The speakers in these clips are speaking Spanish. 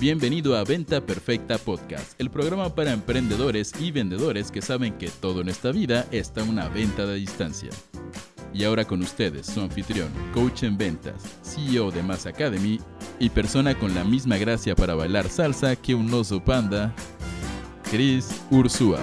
Bienvenido a Venta Perfecta Podcast, el programa para emprendedores y vendedores que saben que todo en esta vida está una venta de distancia. Y ahora con ustedes, su anfitrión, coach en ventas, CEO de Mass Academy y persona con la misma gracia para bailar salsa que un oso panda, Chris Ursúa.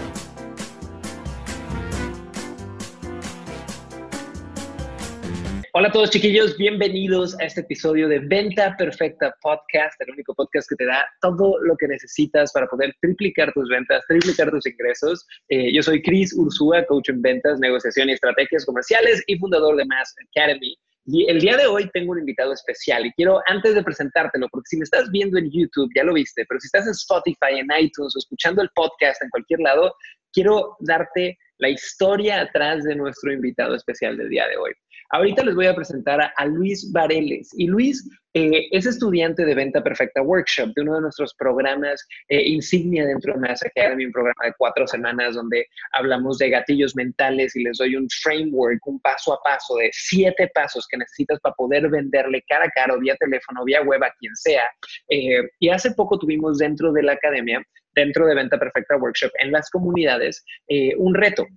Hola a todos chiquillos, bienvenidos a este episodio de Venta Perfecta Podcast, el único podcast que te da todo lo que necesitas para poder triplicar tus ventas, triplicar tus ingresos. Eh, yo soy Chris Ursúa, coach en ventas, negociación y estrategias comerciales y fundador de Mass Academy. Y el día de hoy tengo un invitado especial y quiero, antes de presentártelo, porque si me estás viendo en YouTube, ya lo viste, pero si estás en Spotify, en iTunes o escuchando el podcast en cualquier lado, quiero darte la historia atrás de nuestro invitado especial del día de hoy. Ahorita les voy a presentar a, Luis Vareles. Y Luis eh, es estudiante de Venta Perfecta Workshop, de uno de nuestros programas eh, insignia dentro de Mass Academy, un programa de cuatro semanas donde hablamos de gatillos mentales y les doy un framework, un paso a paso de siete pasos que necesitas para poder venderle cara a cara o vía teléfono, vía web a quien sea. Eh, y hace poco tuvimos dentro de la academia dentro de Venta Perfecta Workshop en las comunidades un reto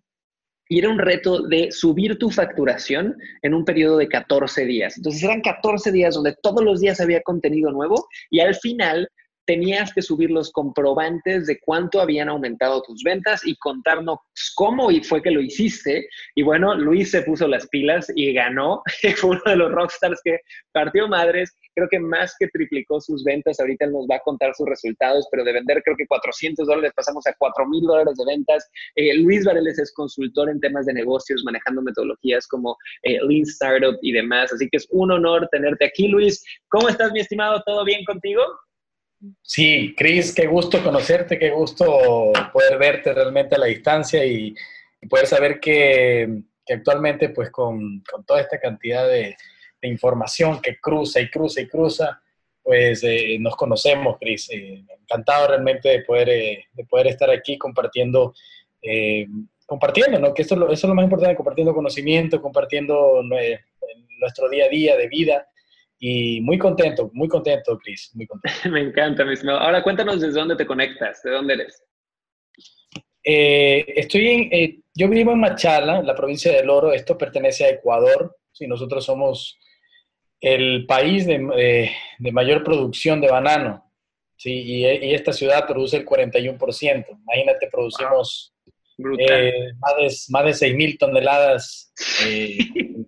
y era un reto de subir tu facturación en un periodo de 14 días. Entonces eran 14 días donde todos los días había contenido nuevo y al final tenías que subir los comprobantes de cuánto habían aumentado tus ventas y contarnos cómo y fue que lo hiciste. Y bueno, Luis se puso las pilas y ganó. Fue uno de los rockstars que partió madres. Creo que más que triplicó sus ventas. Ahorita él nos va a contar sus resultados, pero de vender creo que 400 dólares pasamos a 4 mil dólares de ventas. Eh, Luis Vareles es consultor en temas de negocios, manejando metodologías como eh, Lean Startup y demás. Así que es un honor tenerte aquí, Luis. ¿Cómo estás, mi estimado? ¿Todo bien contigo? Sí, Cris, qué gusto conocerte, qué gusto poder verte realmente a la distancia y, poder saber que, actualmente, pues con, toda esta cantidad de, información que cruza y cruza y cruza, pues eh, nos conocemos, Cris. Eh, encantado realmente de poder, eh, de poder estar aquí compartiendo, compartiendo, ¿no? Que esto, eso es lo más importante, compartiendo conocimiento, compartiendo nuestro día a día de vida y muy contento, muy contento, Chris, muy contento. Me encanta, mi estimado. Ahora cuéntanos desde dónde te conectas, de dónde eres. Eh, estoy en, eh, yo vivo en Machala, la provincia del Oro. Esto pertenece a Ecuador. Sí, nosotros somos el país de, de mayor producción de banano. Sí, y, y, esta ciudad produce el 41%. Imagínate, producimos eh, más de, más de 6.000 toneladas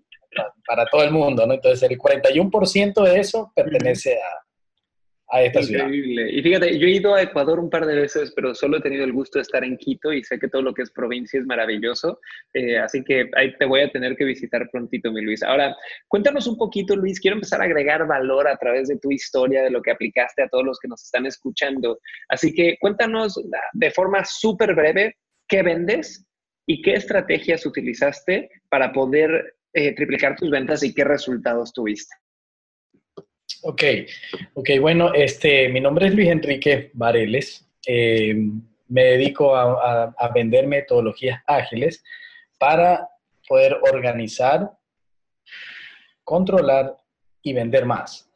para todo el mundo, ¿no? Entonces el 41% de eso pertenece a, a esta Increíble. Y fíjate, yo he ido a Ecuador un par de veces, pero solo he tenido el gusto de estar en Quito y sé que todo lo que es provincia es maravilloso, eh, así que ahí te voy a tener que visitar prontito, mi Luis. Ahora, cuéntanos un poquito, Luis, quiero empezar a agregar valor a través de tu historia, de lo que aplicaste a todos los que nos están escuchando. Así que cuéntanos de forma súper breve qué vendes y qué estrategias utilizaste para poder eh, triplicar tus ventas y qué resultados tuviste. Ok, ok, bueno, este, mi nombre es Luis Enrique Vareles. Eh, me dedico a, vender metodologías ágiles para poder organizar, controlar y vender más.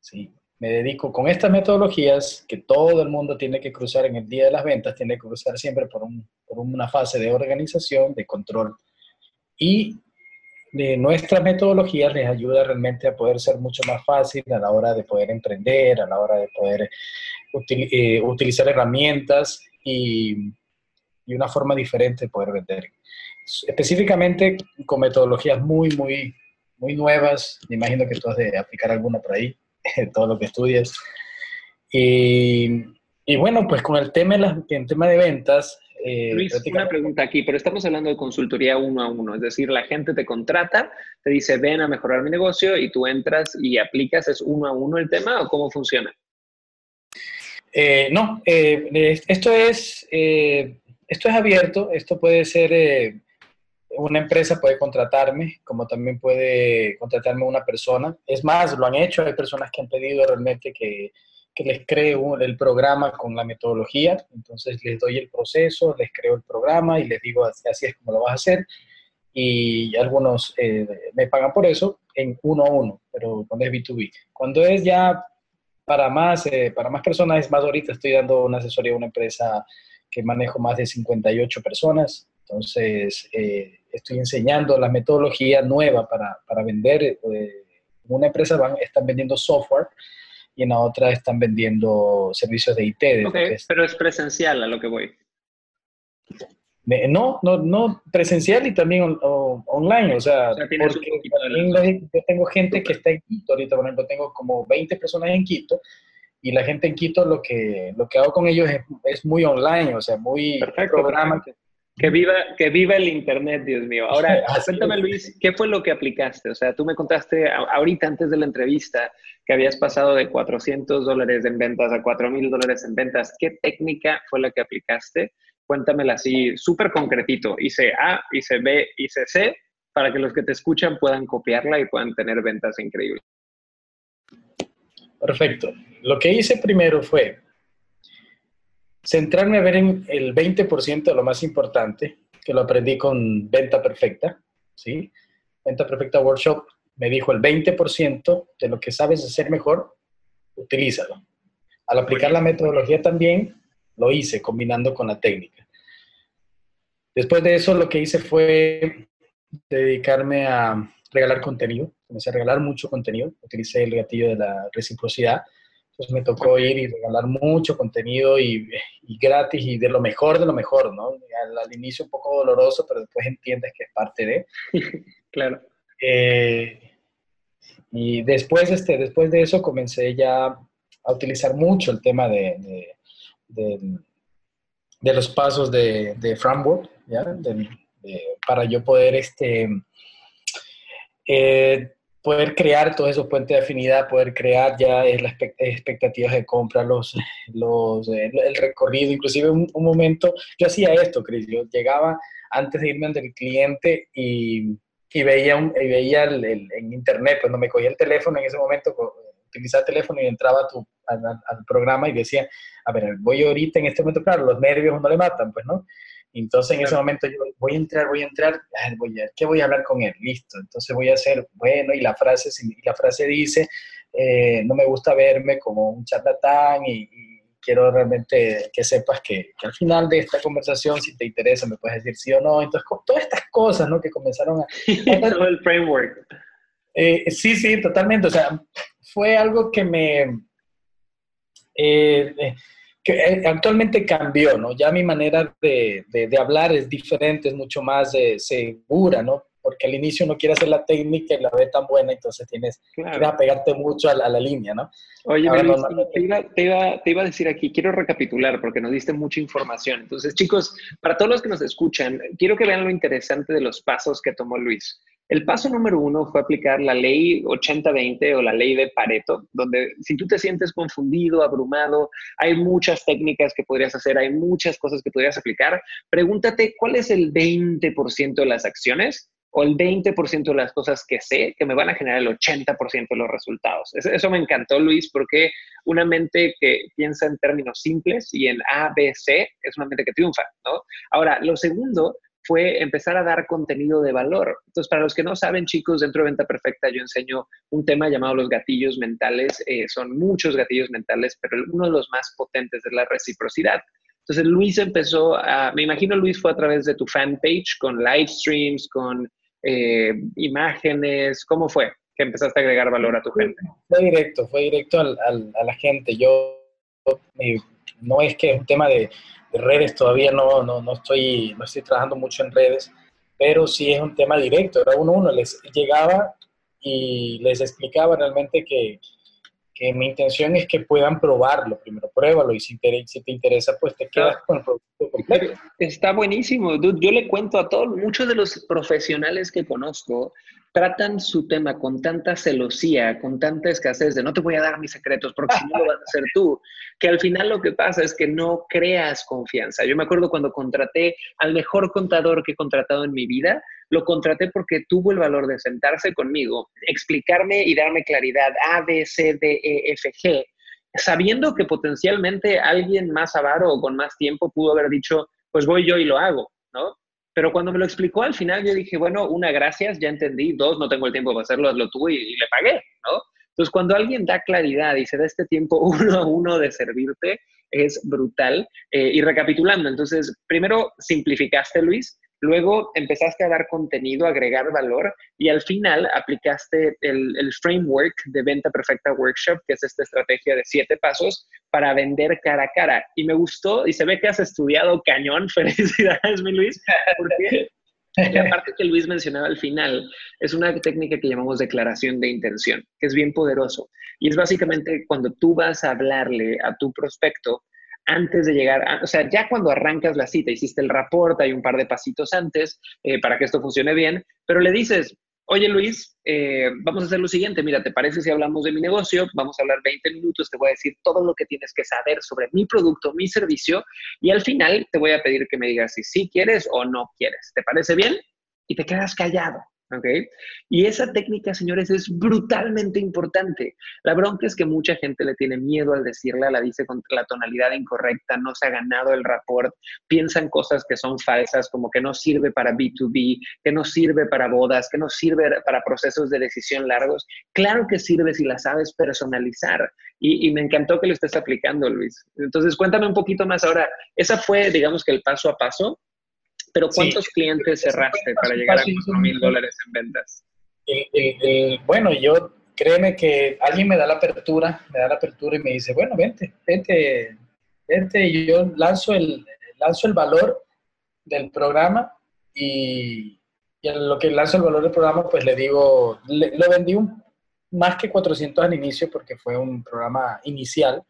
¿sí? Me dedico con estas metodologías que todo el mundo tiene que cruzar en el día de las ventas, tiene que cruzar siempre por, por una fase de organización, de control y de nuestras metodologías les ayuda realmente a poder ser mucho más fácil a la hora de poder emprender, a la hora de poder eh, utilizar herramientas y, y, una forma diferente de poder vender. Específicamente con metodologías muy, muy, muy nuevas. Me imagino que tú has de aplicar alguna por ahí, todo lo que estudias. Y, y bueno, pues con el tema, el tema de ventas, eh, Luis, una pregunta aquí, pero estamos hablando de consultoría uno a uno, es decir, la gente te contrata, te dice, ven a mejorar mi negocio y tú entras y aplicas, ¿es uno a uno el tema o cómo funciona? Eh, no, eh, esto, es, esto es abierto, esto puede ser, una empresa puede contratarme, como también puede contratarme una persona. Es más, lo han hecho, hay personas que han pedido realmente que que les creo el programa con la metodología, entonces les doy el proceso, les creo el programa y les digo así es como lo vas a hacer y algunos eh, me pagan por eso en uno a uno, pero cuando es B2B. Cuando es ya para más, eh, para más personas, es más, ahorita estoy dando una asesoría a una empresa que manejo más de 58 personas, entonces eh, estoy enseñando la metodología nueva para, para vender. Una empresa van, están vendiendo software y en la otra están vendiendo servicios de IT. pero es presencial a lo que voy. No, no, no presencial y también online, o sea, porque yo tengo gente que está en Quito, ahorita por ejemplo tengo como 20 personas en Quito y la gente en Quito lo que, lo que hago con ellos es, muy online, o sea, muy Perfecto, programa. Que, viva, que viva el Internet, Dios mío. Ahora, cuéntame Luis, ¿qué fue lo que aplicaste? O sea, tú me contaste ahorita antes de la entrevista que habías pasado de 400 dólares en ventas a 4 mil dólares en ventas. ¿Qué técnica fue la que aplicaste? Cuéntamela así, súper concretito. Hice A, hice B, hice C, para que los que te escuchan puedan copiarla y puedan tener ventas increíbles. Perfecto. Lo que hice primero fue centrarme a ver en el 20% de lo más importante, que lo aprendí con Venta Perfecta, ¿sí? Venta Perfecta Workshop me dijo el 20% de lo que sabes hacer mejor, utilízalo. Al aplicar la metodología también, lo hice combinando con la técnica. Después de eso, lo que hice fue dedicarme a regalar contenido. Comencé a regalar mucho contenido. Utilicé el gatillo de la reciprocidad. Entonces me tocó ir y regalar mucho contenido y, gratis y de lo mejor de lo mejor, ¿no? Al, inicio un poco doloroso, pero después entiendes que es parte de. claro. Eh, y después, este, después de eso comencé ya a utilizar mucho el tema de, de, los pasos de, de framework, ¿ya? para yo poder este, eh, poder crear todos esos puentes de afinidad, poder crear ya las expectativas de compra, los, los, el, recorrido, inclusive un, momento, yo hacía esto, Cris, yo llegaba antes de irme ante el cliente y, y veía, un, veía el, en internet, cuando me cogía el teléfono en ese momento, utilizaba el teléfono y entraba tu, al, al, programa y decía, a ver, voy ahorita en este momento, claro, los nervios no le matan, pues, ¿no? Entonces en ese momento yo voy a entrar, voy a entrar, voy a, ¿qué voy a hablar con él? Listo. Entonces voy a hacer, bueno, y la frase, y la frase dice, eh, no me gusta verme como un charlatán y, quiero realmente que sepas que, al final de esta conversación, si te interesa, me puedes decir sí o no. Entonces, todas estas cosas, ¿no? Que comenzaron a... Todo el framework. Eh, sí, sí, totalmente. O sea, fue algo que me... Eh, que eh, actualmente cambió, ¿no? Ya mi manera de, de, hablar es diferente, es mucho más eh, segura, ¿no? Porque al inicio no quiere hacer la técnica y la ve tan buena, entonces tienes que apegarte mucho a la, línea, ¿no? Oye, te, iba, te, iba, te, iba, a decir aquí, quiero recapitular porque nos diste mucha información. Entonces, chicos, para todos los que nos escuchan, quiero que vean lo interesante de los pasos que tomó Luis. El paso número uno fue aplicar la ley 80-20 o la ley de Pareto, donde si tú te sientes confundido, abrumado, hay muchas técnicas que podrías hacer, hay muchas cosas que podrías aplicar, pregúntate cuál es el 20% de las acciones o el 20% de las cosas que sé que me van a generar el 80% de los resultados. Eso me encantó, Luis, porque una mente que piensa en términos simples y en A, B, C es una mente que triunfa. Ahora, lo segundo fue empezar a dar contenido de valor. Entonces, para los que no saben, chicos, dentro de Venta Perfecta yo enseño un tema llamado los gatillos mentales. Eh, son muchos gatillos mentales, pero uno de los más potentes es la reciprocidad. Entonces, Luis empezó a, me imagino Luis fue a través de tu fanpage, con live streams, con eh, imágenes, ¿cómo fue que empezaste a agregar valor a tu gente? Fue directo, fue directo a la gente. Yo, no es que es un tema de redes todavía no, no, no, estoy, no estoy trabajando mucho en redes, pero sí es un tema directo. Era uno uno, les llegaba y les explicaba realmente que, que mi intención es que puedan probarlo. Primero pruébalo y si te, si te interesa, pues te quedas con el producto completo. Está buenísimo. Yo le cuento a todos, muchos de los profesionales que conozco tratan su tema con tanta celosía, con tanta escasez de no te voy a dar mis secretos porque si no lo vas a hacer tú, que al final lo que pasa es que no creas confianza. Yo me acuerdo cuando contraté al mejor contador que he contratado en mi vida, lo contraté porque tuvo el valor de sentarse conmigo, explicarme y darme claridad A, B, C, D, E, F, G, sabiendo que potencialmente alguien más avaro o con más tiempo pudo haber dicho, pues voy yo y lo hago, ¿no? Pero cuando me lo explicó al final, yo dije, bueno, una, gracias, ya entendí. Dos, no tengo el tiempo para hacerlo, hazlo tú y, le pagué, ¿no? Entonces, cuando alguien da claridad y se da este tiempo uno a uno de servirte, es brutal. Eh, y recapitulando, entonces, primero simplificaste, Luis, luego empezaste a dar contenido, agregar valor y al final aplicaste el, framework de venta perfecta workshop, que es esta estrategia de siete pasos para vender cara a cara. Y me gustó y se ve que has estudiado cañón. Felicidades, mi Luis, porque la parte que Luis mencionaba al final es una técnica que llamamos declaración de intención, que es bien poderoso. Y es básicamente cuando tú vas a hablarle a tu prospecto antes de llegar, o sea, ya cuando arrancas la cita, hiciste el reporte, hay un par de pasitos antes eh, para que esto funcione bien, pero le dices, oye Luis, eh, vamos a hacer lo siguiente, mira, ¿te parece si hablamos de mi negocio? Vamos a hablar 20 minutos, te voy a decir todo lo que tienes que saber sobre mi producto, mi servicio, y al final te voy a pedir que me digas si sí quieres o no quieres. ¿Te parece bien? Y te quedas callado. ¿Ok? Y esa técnica, señores, es brutalmente importante. La bronca es que mucha gente le tiene miedo al decirla, la dice con la tonalidad incorrecta, no se ha ganado el rapport, piensan cosas que son falsas, como que no sirve para B2B, que no sirve para bodas, que no sirve para procesos de decisión largos. Claro que sirve si la sabes personalizar. Y, y me encantó que lo estés aplicando, Luis. Entonces, cuéntame un poquito más ahora. Esa fue, digamos que el paso a paso pero ¿cuántos clientes cerraste para llegar a 4 mil dólares en ventas? bueno, yo créeme que alguien me da la apertura, me da la apertura y me dice, bueno, vente, vente, vente, y yo lanzo el, lanzo el valor del programa y, y en lo que lanzo el valor del programa, pues le digo, lo vendí un, más que 400 al inicio porque fue un programa inicial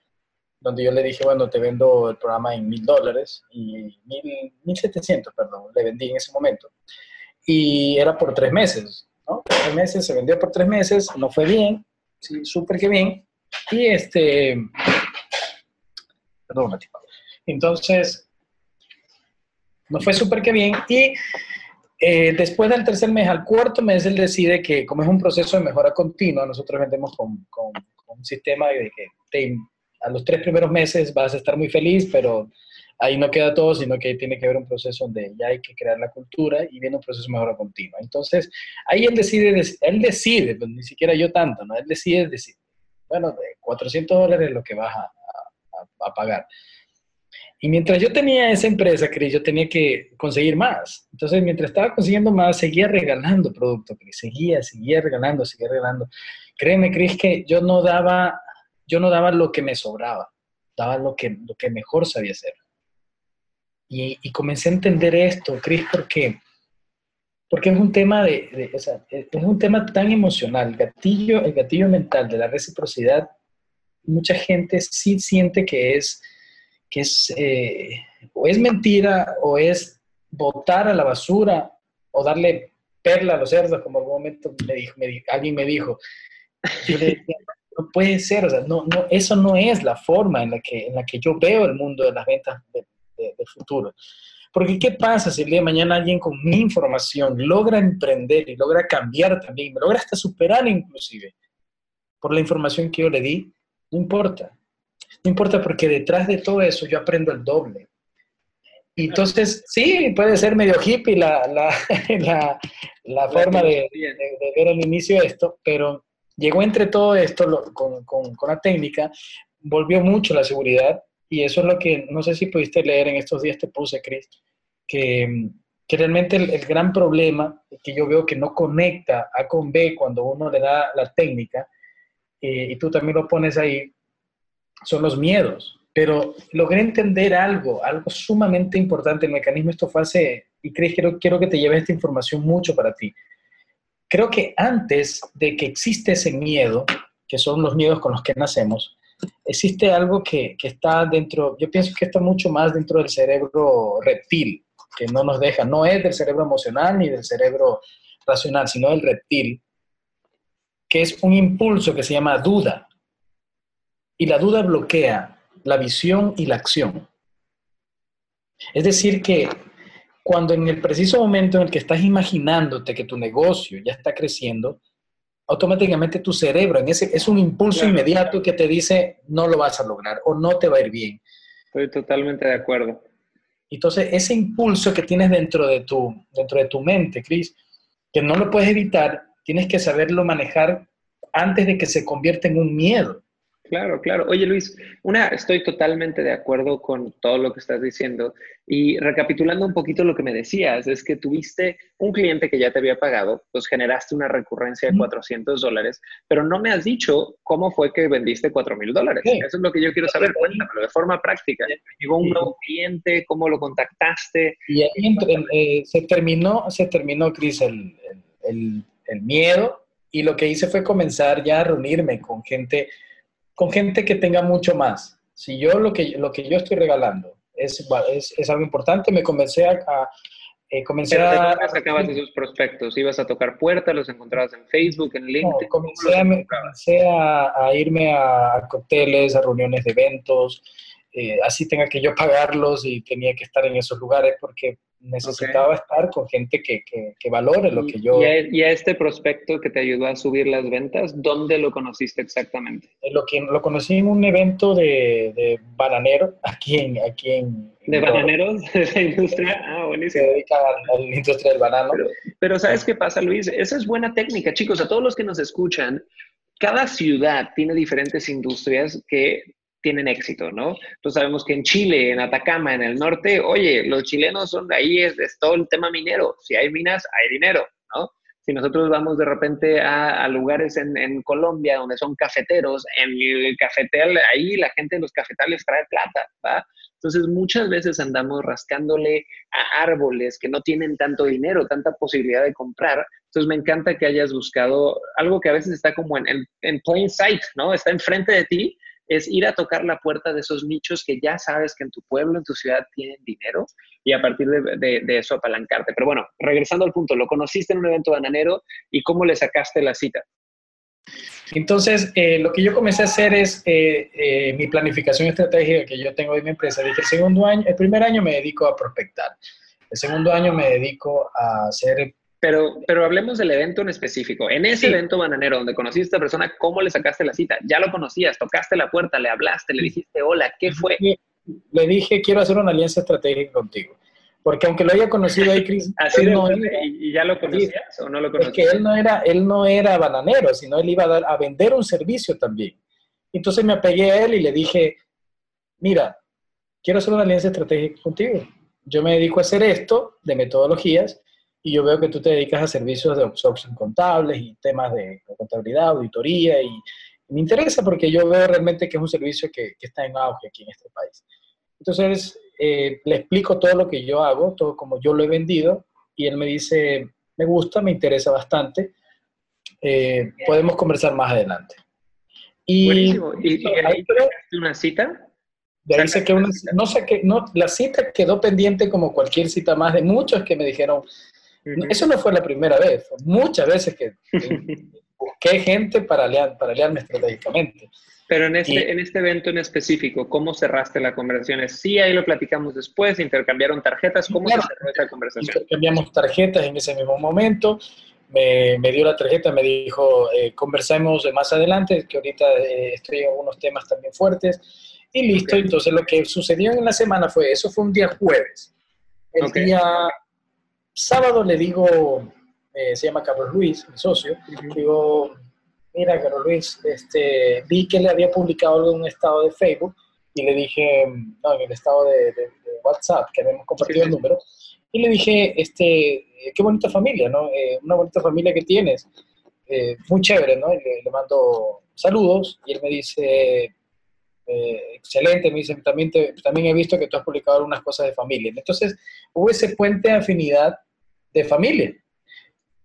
donde yo le dije, bueno, te vendo el programa en mil dólares y mil, setecientos, perdón, le vendí en ese momento. Y era por tres meses, ¿no? Tres meses, se vendió por tres meses, no fue bien, sí, súper que bien. Y este, perdón, entonces, no fue súper que bien. Y eh, después del tercer mes, al cuarto mes, él decide que como es un proceso de mejora continua, nosotros vendemos con, con, un sistema de que a los tres primeros meses vas a estar muy feliz, pero ahí no queda todo, sino que tiene que haber un proceso donde ya hay que crear la cultura y viene un proceso de mejora continua. Entonces, ahí él decide, él decide, pues, ni siquiera yo tanto, ¿no? Él decide decir, bueno, de 400 dólares es lo que vas a, a, pagar. Y mientras yo tenía esa empresa, Cris, yo tenía que conseguir más. Entonces, mientras estaba consiguiendo más, seguía regalando productos, Cris. Seguía, seguía regalando, seguía regalando. Créeme, Cris, que yo no daba yo no daba lo que me sobraba, daba lo que, lo que mejor sabía hacer. Y, comencé a entender esto, Cris, porque, porque es un tema de, o sea, es un tema tan emocional, el gatillo, el gatillo mental de la reciprocidad, mucha gente sí siente que es, que es eh, o es mentira o es botar a la basura o darle perla a los cerdos, como algún momento alguien me dijo. No puede ser, o sea, no, no, eso no es la forma en la, que, en la que yo veo el mundo de las ventas de, futuro. Porque ¿qué pasa si el día de mañana alguien con mi información logra emprender y logra cambiar también, me logra hasta superar inclusive por la información que yo le di? No importa. No importa porque detrás de todo eso yo aprendo el doble. Y entonces, sí, puede ser medio hippie la, la, la, la forma de, de, ver al inicio esto, pero Llegó entre todo esto con, la técnica, volvió mucho la seguridad y eso es lo que, no sé si pudiste leer en estos días, te puse, Chris, que, realmente el, gran problema que yo veo que no conecta A con B cuando uno le da la técnica, eh, y tú también lo pones ahí, son los miedos. Pero logré entender algo, algo sumamente importante. El mecanismo esto fue hace, y Chris, quiero, quiero que te lleve esta información mucho para ti creo que antes de que existe ese miedo, que son los miedos con los que nacemos, existe algo que, que, está dentro, yo pienso que está mucho más dentro del cerebro reptil, que no nos deja, no es del cerebro emocional ni del cerebro racional, sino del reptil, que es un impulso que se llama duda. Y la duda bloquea la visión y la acción. Es decir, que cuando en el preciso momento en el que estás imaginándote que tu negocio ya está creciendo, automáticamente tu cerebro en ese, es un impulso inmediato que te dice no lo vas a lograr o no te va a ir bien. Estoy totalmente de acuerdo. Entonces, ese impulso que tienes dentro de tu, dentro de tu mente, Cris, que no lo puedes evitar, tienes que saberlo manejar antes de que se convierta en un miedo. Claro, claro. Oye, Luis, una, estoy totalmente de acuerdo con todo lo que estás diciendo. Y recapitulando un poquito lo que me decías, es que tuviste un cliente que ya te había pagado, pues generaste una recurrencia de 400 dólares, pero no me has dicho cómo fue que vendiste 4 mil dólares. Eso es lo que yo quiero saber. Cuéntamelo de forma práctica. Llegó un nuevo cliente, cómo lo contactaste. Y ahí eh, se terminó, se terminó, Cris, el, el, el miedo. Y lo que hice fue comenzar ya a reunirme con gente con gente que tenga mucho más. Si yo lo que, lo que yo estoy regalando es, es, es algo importante, me comencé a... a eh, comencé a, sacabas esos prospectos? ¿Ibas a tocar puertas? ¿Los encontrabas en Facebook, en LinkedIn? comencé, a, a, irme a cócteles, a reuniones de eventos, eh, así tenga que yo pagarlos y tenía que estar en esos lugares porque necesitaba estar con gente que, que, valore lo que yo... ¿Y a, este prospecto que te ayudó a subir las ventas, dónde lo conociste exactamente? Eh, lo, que, lo conocí en un evento de, de bananero aquí en... Aquí en ¿De bananeros? ¿De esa industria? Ah, buenísimo. Se dedica a, la industria del banano. Pero, pero ¿sabes qué pasa, Luis? Esa es buena técnica, chicos. A todos los que nos escuchan, cada ciudad tiene diferentes industrias que tienen éxito, ¿no? Entonces sabemos que en Chile, en Atacama, en el norte, oye, los chilenos son, ahí es, todo el tema minero. Si hay minas, hay dinero, ¿no? Si nosotros vamos de repente a, lugares en, Colombia donde son cafeteros, en el cafetal, ahí la gente de los cafetales trae plata, ¿va? Entonces muchas veces andamos rascándole a árboles que no tienen tanto dinero, tanta posibilidad de comprar. Entonces me encanta que hayas buscado algo que a veces está como en, en, en plain sight, ¿no? Está enfrente de ti, es ir a tocar la puerta de esos nichos que ya sabes que en tu pueblo, en tu ciudad tienen dinero y a partir de, eso apalancarte. Pero bueno, regresando al punto, lo conociste en un evento bananero y cómo le sacaste la cita. Entonces, eh, lo que yo comencé a hacer es eh, eh, mi planificación estratégica que yo tengo en mi empresa. Dije, el segundo año, el primer año me dedico a prospectar. El segundo año me dedico a hacer pero, pero hablemos del evento en específico. En ese evento bananero donde conociste a esta persona, ¿cómo le sacaste la cita? Ya lo conocías, tocaste la puerta, le hablaste, le dijiste hola, ¿qué fue? Le dije, quiero hacer una alianza estratégica contigo. Porque aunque lo haya conocido ahí, Chris, ¿Y ya lo conocías o no lo conocías? Porque él no, era, él no era bananero, sino él iba a, dar, a vender un servicio también. Entonces me apegué a él y le dije, mira, quiero hacer una alianza estratégica contigo. Yo me dedico a hacer esto de metodologías y yo veo que tú te dedicas a servicios de absorción contables y temas de contabilidad, auditoría, y, me interesa porque yo veo realmente que es un servicio que, que está en auge aquí en este país. Entonces, eh, le explico todo lo que yo hago, todo como yo lo he vendido, y él me dice, me gusta, me interesa bastante, eh, podemos conversar más adelante. Y, Buenísimo. ¿Y, ahí una cita? De ahí que una, no sé qué, no, la cita quedó pendiente como cualquier cita más de muchos que me dijeron, eso no fue la primera vez, muchas veces que, busqué gente para, aliar, para aliarme estratégicamente. Pero en este, en este evento en específico, ¿cómo cerraste la conversación? Sí, ahí lo platicamos después, intercambiaron tarjetas, ¿cómo se cerró esa conversación? Intercambiamos tarjetas en ese mismo momento, me, me dio la tarjeta, me dijo, eh, conversemos más adelante, que ahorita eh, estoy en algunos temas también fuertes, y listo. Entonces lo que sucedió en la semana fue, eso fue un día jueves. El día sábado le digo, eh, se llama Carlos Luis, mi socio, digo, mira Carlos Luis, este, vi que le había publicado algo en un estado de Facebook y le dije, no, en el estado de, WhatsApp, que habíamos compartido el número, y le dije, este, qué bonita familia, ¿no? Eh, una bonita familia que tienes, eh, muy chévere, ¿no? Y le, mando saludos y él me dice, excelente, me dice, también, también he visto que tú has publicado algunas cosas de familia. Entonces, hubo ese puente de afinidad de familia.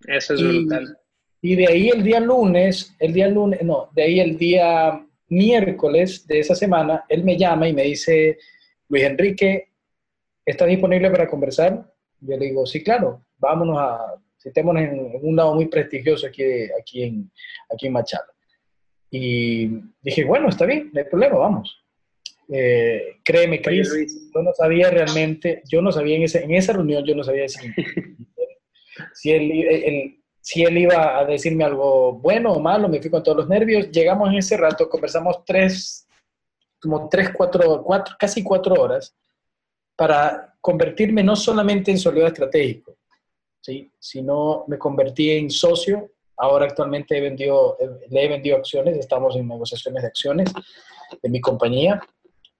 Eso es brutal. Y de ahí el día lunes, el día lunes, no, de ahí el día miércoles de esa semana, él me llama y me dice, Luis Enrique, ¿estás disponible para conversar? Yo le digo, sí, claro, vámonos a, estemos en, un lado muy prestigioso aquí, aquí, en, aquí en Machala. Y dije, bueno, está bien, no hay problema, vamos. Eh, créeme, Chris, yo no sabía realmente, yo no sabía en, ese, en esa reunión, yo no sabía si, si, él, si él iba a decirme algo bueno o malo, me fui con todos los nervios. Llegamos en ese rato, conversamos tres, como tres, cuatro, cuatro casi cuatro horas para convertirme no solamente en soledad estratégico, ¿sí? sino me convertí en socio Ahora actualmente he vendido, le he vendido acciones, estamos en negociaciones de acciones de mi compañía.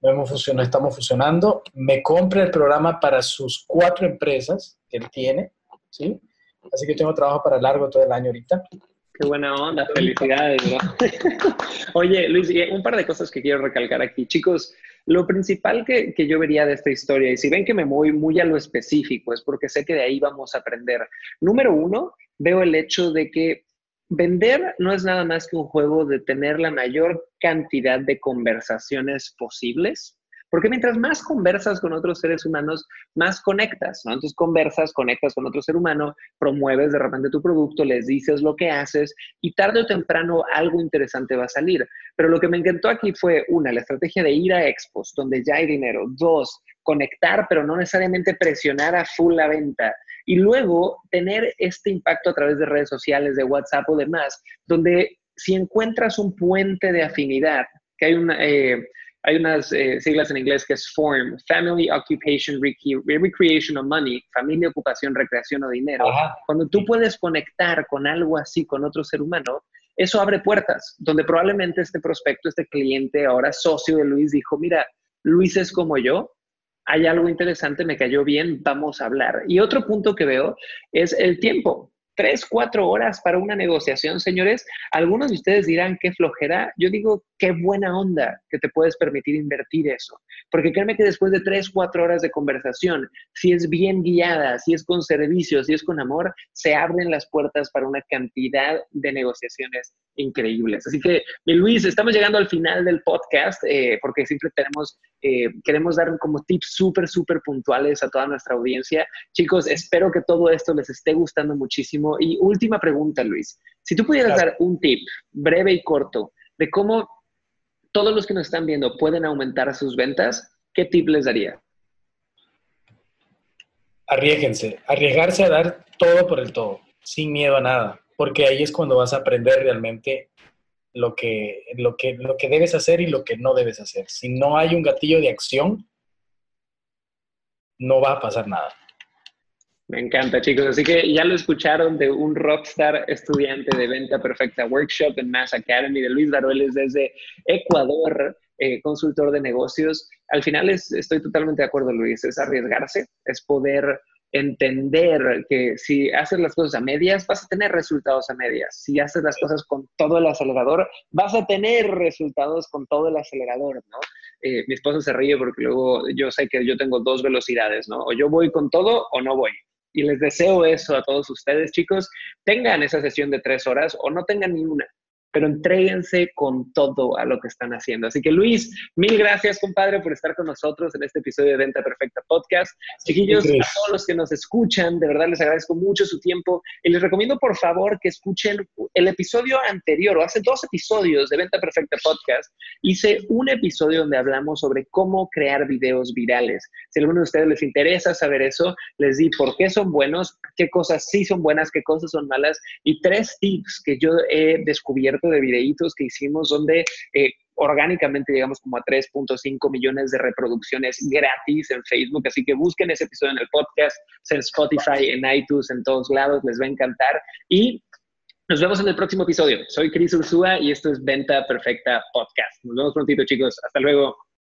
Hemos fusionado, estamos fusionando. Me compra el programa para sus cuatro empresas que él tiene, ¿sí? Así que tengo trabajo para largo todo el año ahorita. Qué buena onda, felicidades, Oye, Luis, un par de cosas que quiero recalcar aquí. Chicos, lo principal que, que, yo vería de esta historia, y si ven que me voy muy a lo específico, es porque sé que de ahí vamos a aprender. Número uno, veo el hecho de que vender no es nada más que un juego de tener la mayor cantidad de conversaciones posibles porque mientras más conversas con otros seres humanos, más conectas, ¿no? Entonces conversas, conectas con otro ser humano, promueves de repente tu producto, les dices lo que haces y tarde o temprano algo interesante va a salir. Pero lo que me encantó aquí fue, una, la estrategia de ir a expos, donde ya hay dinero. Dos, conectar, pero no necesariamente presionar a full la venta. Y luego tener este impacto a través de redes sociales, de WhatsApp o demás, donde si encuentras un puente de afinidad, que hay una... Eh, hay unas eh, siglas en inglés que es FORM, Family Occupation Recreation of Money, familia, ocupación, recreación o dinero. Cuando tú puedes conectar con algo así, con otro ser humano, eso abre puertas, donde probablemente este prospecto, este cliente, ahora socio de Luis, dijo, mira, Luis es como yo, hay algo interesante, me cayó bien, vamos a hablar. Y otro punto que veo es el tiempo tres, cuatro horas para una negociación, señores. Algunos de ustedes dirán qué flojera. Yo digo qué buena onda que te puedes permitir invertir eso. Porque créeme que después de tres, cuatro horas de conversación, si es bien guiada, si es con servicio, si es con amor, se abren las puertas para una cantidad de negociaciones increíbles. Así que, mi Luis, estamos llegando al final del podcast eh, porque siempre tenemos, eh, queremos dar como tips súper, súper puntuales a toda nuestra audiencia. Chicos, espero que todo esto les esté gustando muchísimo y última pregunta, Luis. Si tú pudieras dar un tip breve y corto de cómo todos los que nos están viendo pueden aumentar sus ventas, ¿qué tip les daría? Arriesguense, arriesgarse a dar todo por el todo, sin miedo a nada, porque ahí es cuando vas a aprender realmente lo que, lo que, lo que debes hacer y lo que no debes hacer. Si no hay un gatillo de acción, no va a pasar nada. Me encanta, chicos. Así que ya lo escucharon de un rockstar estudiante de venta perfecta workshop en Mass Academy de Luis Darueles desde Ecuador, eh, consultor de negocios. Al final es, estoy totalmente de acuerdo, Luis, es arriesgarse, es poder entender que si haces las cosas a medias, vas a tener resultados a medias. Si haces las cosas con todo el acelerador, vas a tener resultados con todo el acelerador, ¿no? Eh, mi esposo se ríe porque luego yo sé que yo tengo dos velocidades, ¿no? O yo voy con todo o no voy y les deseo eso a todos ustedes, chicos. Tengan esa sesión de tres horas o no tengan ninguna pero entréguense con todo a lo que están haciendo. Así que Luis, mil gracias, compadre, por estar con nosotros en este episodio de Venta Perfecta Podcast. Chiquillos, a todos los que nos escuchan, de verdad les agradezco mucho su tiempo y les recomiendo por favor que escuchen el episodio anterior, o hace dos episodios de Venta Perfecta Podcast, hice un episodio donde hablamos sobre cómo crear videos virales. Si a alguno de ustedes les interesa saber eso, les di por qué son buenos, qué cosas sí son buenas, qué cosas son malas y tres tips que yo he descubierto de videitos que hicimos donde eh, orgánicamente llegamos como a 3.5 millones de reproducciones gratis en Facebook, así que busquen ese episodio en el podcast, en Spotify, en iTunes, en todos lados, les va a encantar. Y nos vemos en el próximo episodio. Soy Cris Ursúa y esto es Venta Perfecta Podcast. Nos vemos prontito, chicos. Hasta luego.